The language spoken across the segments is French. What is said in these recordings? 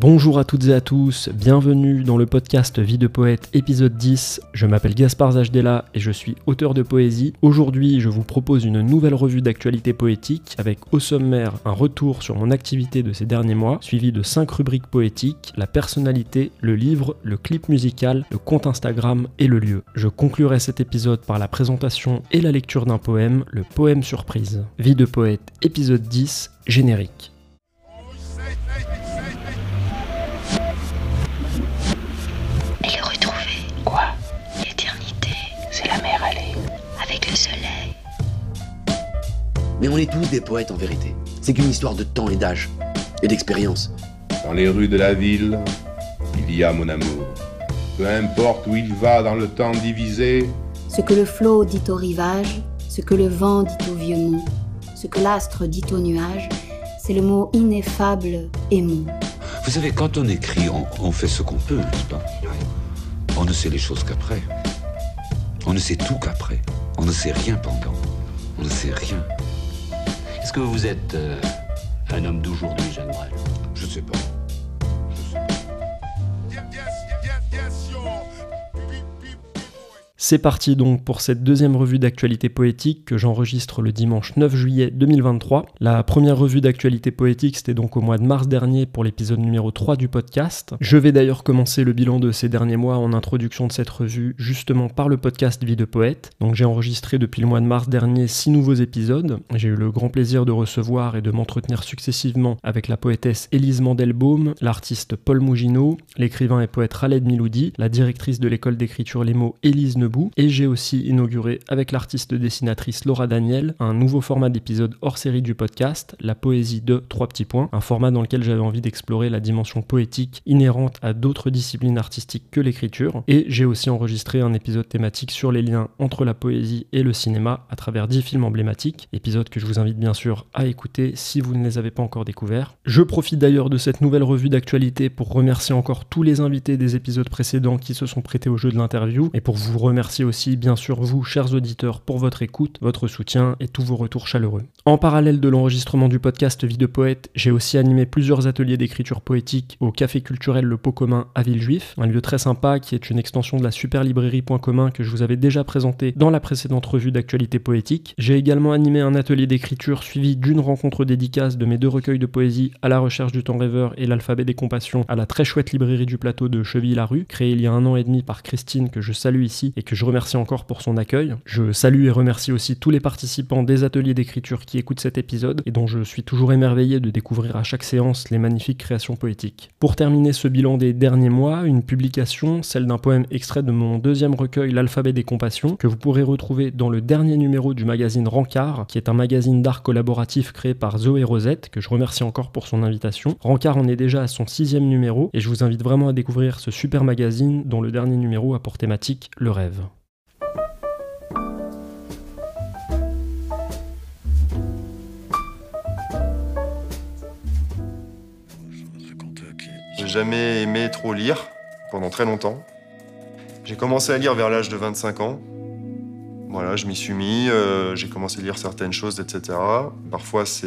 Bonjour à toutes et à tous, bienvenue dans le podcast Vie de poète épisode 10. Je m'appelle Gaspard Zajdela et je suis auteur de poésie. Aujourd'hui, je vous propose une nouvelle revue d'actualité poétique avec au sommaire un retour sur mon activité de ces derniers mois, suivi de 5 rubriques poétiques, la personnalité, le livre, le clip musical, le compte Instagram et le lieu. Je conclurai cet épisode par la présentation et la lecture d'un poème, le poème surprise. Vie de poète épisode 10, générique. Mais on est tous des poètes en vérité. C'est qu'une histoire de temps et d'âge, et d'expérience. Dans les rues de la ville, il y a mon amour. Peu importe où il va dans le temps divisé. Ce que le flot dit au rivage, ce que le vent dit au vieux mont, ce que l'astre dit au nuage, c'est le mot ineffable aimant. Vous savez, quand on écrit, on, on fait ce qu'on peut, n'est-ce pas? On ne sait les choses qu'après. On ne sait tout qu'après. On ne sait rien pendant. On ne sait rien. Est-ce que vous êtes euh, un homme d'aujourd'hui, Brel? Je ne sais pas. C'est parti donc pour cette deuxième revue d'actualité poétique que j'enregistre le dimanche 9 juillet 2023. La première revue d'actualité poétique c'était donc au mois de mars dernier pour l'épisode numéro 3 du podcast. Je vais d'ailleurs commencer le bilan de ces derniers mois en introduction de cette revue justement par le podcast Vie de poète. Donc j'ai enregistré depuis le mois de mars dernier 6 nouveaux épisodes. J'ai eu le grand plaisir de recevoir et de m'entretenir successivement avec la poétesse Élise Mandelbaum, l'artiste Paul Mougineau, l'écrivain et poète Khaled Miloudi, la directrice de l'école d'écriture Les mots Élise Nebou et j'ai aussi inauguré avec l'artiste dessinatrice Laura Daniel un nouveau format d'épisode hors série du podcast, la poésie de trois petits points, un format dans lequel j'avais envie d'explorer la dimension poétique inhérente à d'autres disciplines artistiques que l'écriture. Et j'ai aussi enregistré un épisode thématique sur les liens entre la poésie et le cinéma à travers 10 films emblématiques, épisode que je vous invite bien sûr à écouter si vous ne les avez pas encore découverts. Je profite d'ailleurs de cette nouvelle revue d'actualité pour remercier encore tous les invités des épisodes précédents qui se sont prêtés au jeu de l'interview et pour vous remercier Merci aussi bien sûr vous, chers auditeurs, pour votre écoute, votre soutien et tous vos retours chaleureux. En parallèle de l'enregistrement du podcast Vie de Poète, j'ai aussi animé plusieurs ateliers d'écriture poétique au Café culturel Le Pot Commun à Villejuif, un lieu très sympa qui est une extension de la super librairie Point Commun que je vous avais déjà présenté dans la précédente revue d'actualité poétique. J'ai également animé un atelier d'écriture suivi d'une rencontre dédicace de mes deux recueils de poésie à la recherche du temps rêveur et l'alphabet des compassions à la très chouette librairie du plateau de Cheville-la-Rue, créée il y a un an et demi par Christine que je salue ici et que je remercie encore pour son accueil. Je salue et remercie aussi tous les participants des ateliers d'écriture qui écoutent cet épisode et dont je suis toujours émerveillé de découvrir à chaque séance les magnifiques créations poétiques. Pour terminer ce bilan des derniers mois, une publication, celle d'un poème extrait de mon deuxième recueil L'alphabet des compassions, que vous pourrez retrouver dans le dernier numéro du magazine Rancard, qui est un magazine d'art collaboratif créé par Zoé Rosette, que je remercie encore pour son invitation. Rancard en est déjà à son sixième numéro et je vous invite vraiment à découvrir ce super magazine dont le dernier numéro a pour thématique le rêve. Jamais aimé trop lire pendant très longtemps. J'ai commencé à lire vers l'âge de 25 ans. Voilà, je m'y suis mis, euh, j'ai commencé à lire certaines choses, etc. Parfois, c'est,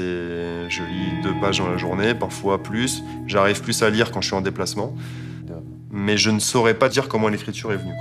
je lis deux pages dans la journée, parfois plus. J'arrive plus à lire quand je suis en déplacement. Mais je ne saurais pas dire comment l'écriture est venue.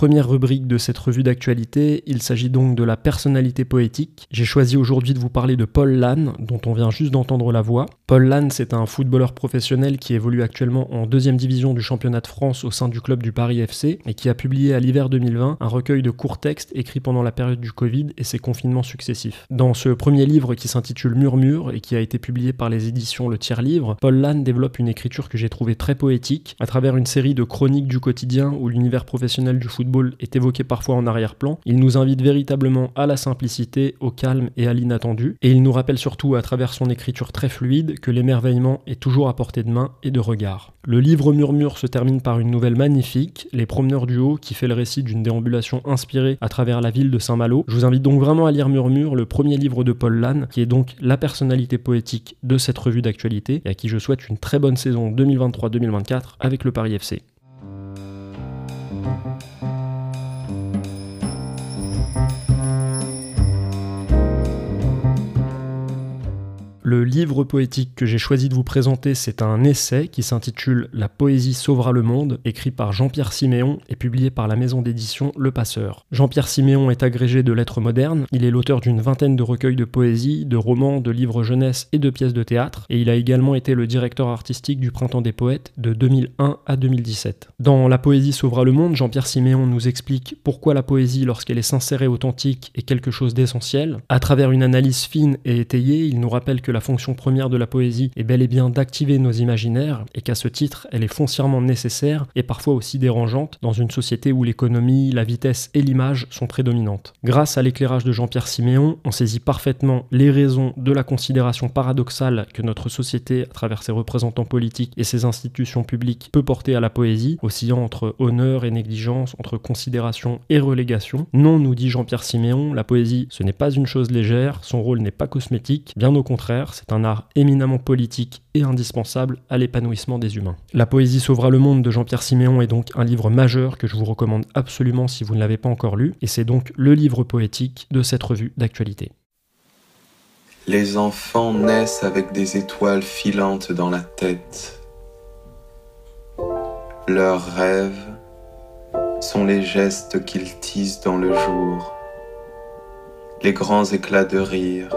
Première rubrique de cette revue d'actualité, il s'agit donc de la personnalité poétique. J'ai choisi aujourd'hui de vous parler de Paul Lannes, dont on vient juste d'entendre la voix. Paul Lannes, c'est un footballeur professionnel qui évolue actuellement en deuxième division du championnat de France au sein du club du Paris FC et qui a publié à l'hiver 2020 un recueil de courts textes écrits pendant la période du Covid et ses confinements successifs. Dans ce premier livre qui s'intitule Murmure et qui a été publié par les éditions Le Tiers Livre, Paul Lannes développe une écriture que j'ai trouvée très poétique à travers une série de chroniques du quotidien où l'univers professionnel du football est évoqué parfois en arrière-plan, il nous invite véritablement à la simplicité, au calme et à l'inattendu, et il nous rappelle surtout à travers son écriture très fluide que l'émerveillement est toujours à portée de main et de regard. Le livre Murmure se termine par une nouvelle magnifique, Les Promeneurs du Haut, qui fait le récit d'une déambulation inspirée à travers la ville de Saint-Malo. Je vous invite donc vraiment à lire Murmure, le premier livre de Paul Lannes, qui est donc la personnalité poétique de cette revue d'actualité, et à qui je souhaite une très bonne saison 2023-2024 avec le Paris FC. Le livre poétique que j'ai choisi de vous présenter, c'est un essai qui s'intitule La poésie sauvera le monde, écrit par Jean-Pierre Siméon et publié par la maison d'édition Le Passeur. Jean-Pierre Siméon est agrégé de lettres modernes, il est l'auteur d'une vingtaine de recueils de poésie, de romans, de livres jeunesse et de pièces de théâtre, et il a également été le directeur artistique du Printemps des Poètes de 2001 à 2017. Dans La poésie sauvera le monde, Jean-Pierre Siméon nous explique pourquoi la poésie, lorsqu'elle est sincère et authentique, est quelque chose d'essentiel. À travers une analyse fine et étayée, il nous rappelle que la fonction première de la poésie est bel et bien d'activer nos imaginaires, et qu'à ce titre, elle est foncièrement nécessaire et parfois aussi dérangeante dans une société où l'économie, la vitesse et l'image sont prédominantes. Grâce à l'éclairage de Jean-Pierre Siméon, on saisit parfaitement les raisons de la considération paradoxale que notre société, à travers ses représentants politiques et ses institutions publiques, peut porter à la poésie, oscillant entre honneur et négligence, entre considération et relégation. Non, nous dit Jean-Pierre Siméon, la poésie, ce n'est pas une chose légère, son rôle n'est pas cosmétique, bien au contraire, c'est un art éminemment politique et indispensable à l'épanouissement des humains. La poésie sauvera le monde de Jean-Pierre Siméon est donc un livre majeur que je vous recommande absolument si vous ne l'avez pas encore lu, et c'est donc le livre poétique de cette revue d'actualité. Les enfants naissent avec des étoiles filantes dans la tête. Leurs rêves sont les gestes qu'ils tissent dans le jour, les grands éclats de rire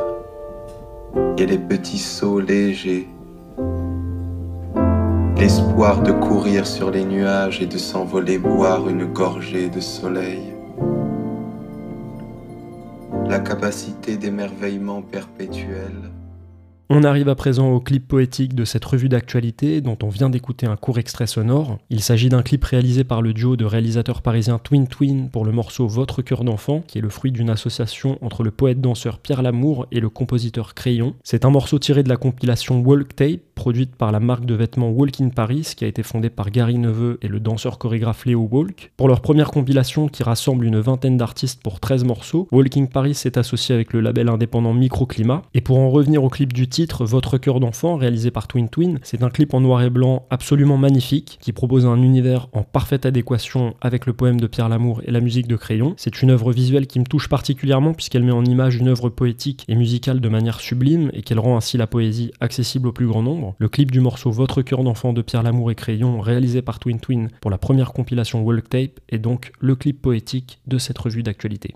et les petits sauts légers, l'espoir de courir sur les nuages et de s'envoler boire une gorgée de soleil, la capacité d'émerveillement perpétuel. On arrive à présent au clip poétique de cette revue d'actualité dont on vient d'écouter un court extrait sonore. Il s'agit d'un clip réalisé par le duo de réalisateurs parisiens Twin Twin pour le morceau Votre cœur d'enfant, qui est le fruit d'une association entre le poète-danseur Pierre Lamour et le compositeur Crayon. C'est un morceau tiré de la compilation Walk Tape, produite par la marque de vêtements Walk in Paris, qui a été fondée par Gary Neveu et le danseur chorégraphe Léo Walk. Pour leur première compilation qui rassemble une vingtaine d'artistes pour 13 morceaux, Walking Paris s'est associé avec le label indépendant Microclimat. Et pour en revenir au clip du titre, votre cœur d'enfant, réalisé par Twin Twin. C'est un clip en noir et blanc absolument magnifique qui propose un univers en parfaite adéquation avec le poème de Pierre Lamour et la musique de Crayon. C'est une œuvre visuelle qui me touche particulièrement puisqu'elle met en image une œuvre poétique et musicale de manière sublime et qu'elle rend ainsi la poésie accessible au plus grand nombre. Le clip du morceau Votre cœur d'enfant de Pierre Lamour et Crayon, réalisé par Twin Twin pour la première compilation Walk Tape, est donc le clip poétique de cette revue d'actualité.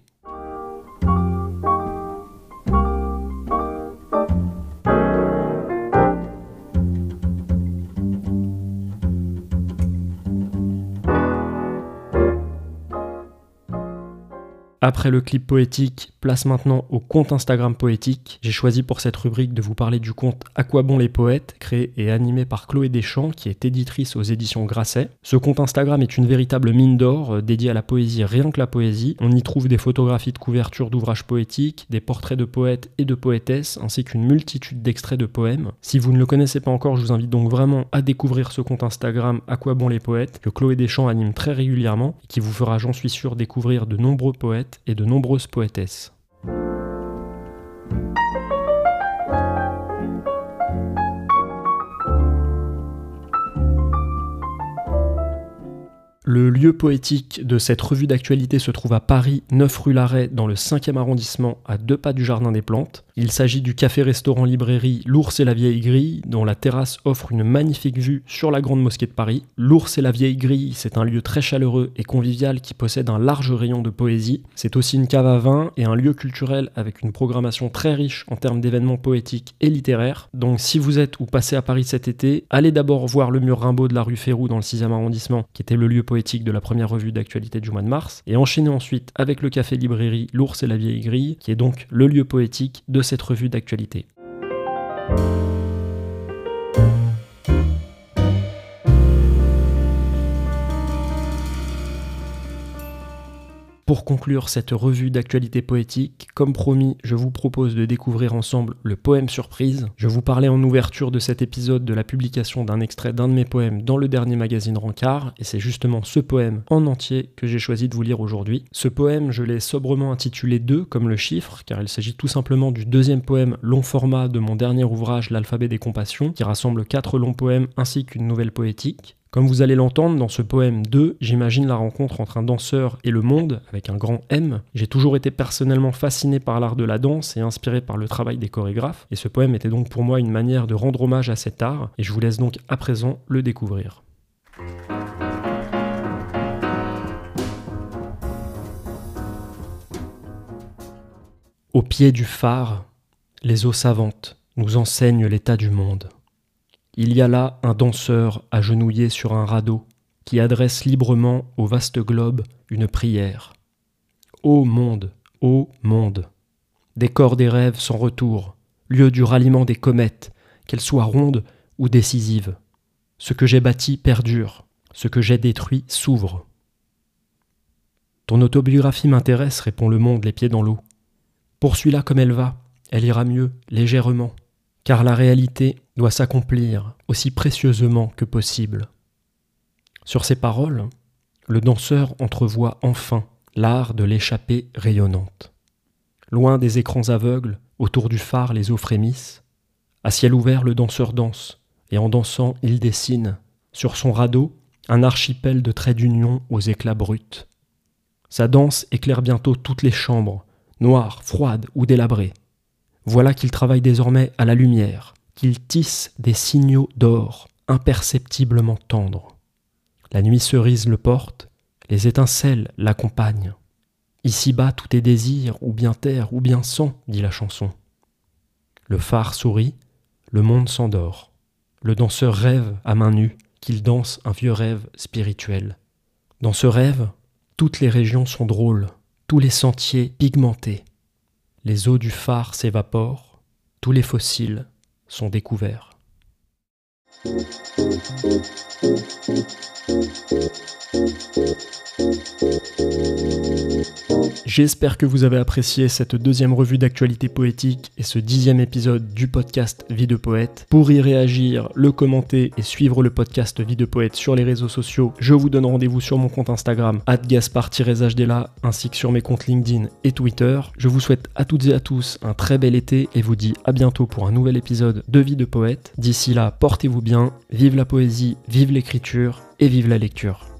Après le clip poétique, place maintenant au compte Instagram poétique. J'ai choisi pour cette rubrique de vous parler du compte À quoi bon les poètes, créé et animé par Chloé Deschamps, qui est éditrice aux éditions Grasset. Ce compte Instagram est une véritable mine d'or euh, dédiée à la poésie, rien que la poésie. On y trouve des photographies de couverture d'ouvrages poétiques, des portraits de poètes et de poétesses, ainsi qu'une multitude d'extraits de poèmes. Si vous ne le connaissez pas encore, je vous invite donc vraiment à découvrir ce compte Instagram À quoi bon les poètes, que Chloé Deschamps anime très régulièrement et qui vous fera, j'en suis sûr, découvrir de nombreux poètes et de nombreuses poétesses. Le lieu poétique de cette revue d'actualité se trouve à Paris, 9 rue Larrey, dans le 5e arrondissement, à deux pas du Jardin des Plantes. Il s'agit du café-restaurant-librairie L'Ours et la Vieille Grille, dont la terrasse offre une magnifique vue sur la Grande Mosquée de Paris. L'Ours et la Vieille Grille, c'est un lieu très chaleureux et convivial qui possède un large rayon de poésie. C'est aussi une cave à vin et un lieu culturel avec une programmation très riche en termes d'événements poétiques et littéraires. Donc si vous êtes ou passez à Paris cet été, allez d'abord voir le mur Rimbaud de la rue Férou dans le 6e arrondissement, qui était le lieu poétique de la première revue d'actualité du mois de mars, et enchaînez ensuite avec le café-librairie L'Ours et la Vieille Grille, qui est donc le lieu poétique de cette revue d'actualité. Pour conclure cette revue d'actualité poétique, comme promis, je vous propose de découvrir ensemble le poème surprise. Je vous parlais en ouverture de cet épisode de la publication d'un extrait d'un de mes poèmes dans le dernier magazine Rancard, et c'est justement ce poème en entier que j'ai choisi de vous lire aujourd'hui. Ce poème, je l'ai sobrement intitulé 2 comme le chiffre, car il s'agit tout simplement du deuxième poème long format de mon dernier ouvrage L'alphabet des compassions, qui rassemble quatre longs poèmes ainsi qu'une nouvelle poétique. Comme vous allez l'entendre dans ce poème 2, j'imagine la rencontre entre un danseur et le monde, avec un grand M. J'ai toujours été personnellement fasciné par l'art de la danse et inspiré par le travail des chorégraphes, et ce poème était donc pour moi une manière de rendre hommage à cet art, et je vous laisse donc à présent le découvrir. Au pied du phare, les eaux savantes nous enseignent l'état du monde. Il y a là un danseur agenouillé sur un radeau qui adresse librement au vaste globe une prière. Ô monde, ô monde, décor des rêves sans retour, lieu du ralliement des comètes, qu'elles soient rondes ou décisives. Ce que j'ai bâti perdure, ce que j'ai détruit s'ouvre. Ton autobiographie m'intéresse, répond le monde les pieds dans l'eau. Poursuis-la comme elle va, elle ira mieux, légèrement, car la réalité doit s'accomplir aussi précieusement que possible. Sur ces paroles, le danseur entrevoit enfin l'art de l'échappée rayonnante. Loin des écrans aveugles, autour du phare les eaux frémissent. À ciel ouvert, le danseur danse, et en dansant, il dessine, sur son radeau, un archipel de traits d'union aux éclats bruts. Sa danse éclaire bientôt toutes les chambres, noires, froides ou délabrées. Voilà qu'il travaille désormais à la lumière, qu'il tisse des signaux d'or, imperceptiblement tendres. La nuit cerise le porte, les étincelles l'accompagnent. Ici-bas tout est désir, ou bien terre, ou bien sang, dit la chanson. Le phare sourit, le monde s'endort. Le danseur rêve à main nue qu'il danse un vieux rêve spirituel. Dans ce rêve, toutes les régions sont drôles, tous les sentiers pigmentés. Les eaux du phare s'évaporent, tous les fossiles sont découverts. J'espère que vous avez apprécié cette deuxième revue d'actualité poétique et ce dixième épisode du podcast Vie de Poète. Pour y réagir, le commenter et suivre le podcast Vie de Poète sur les réseaux sociaux, je vous donne rendez-vous sur mon compte Instagram, gaspard-hdela, ainsi que sur mes comptes LinkedIn et Twitter. Je vous souhaite à toutes et à tous un très bel été et vous dis à bientôt pour un nouvel épisode de Vie de Poète. D'ici là, portez-vous bien, vive la poésie, vive l'écriture et vive la lecture.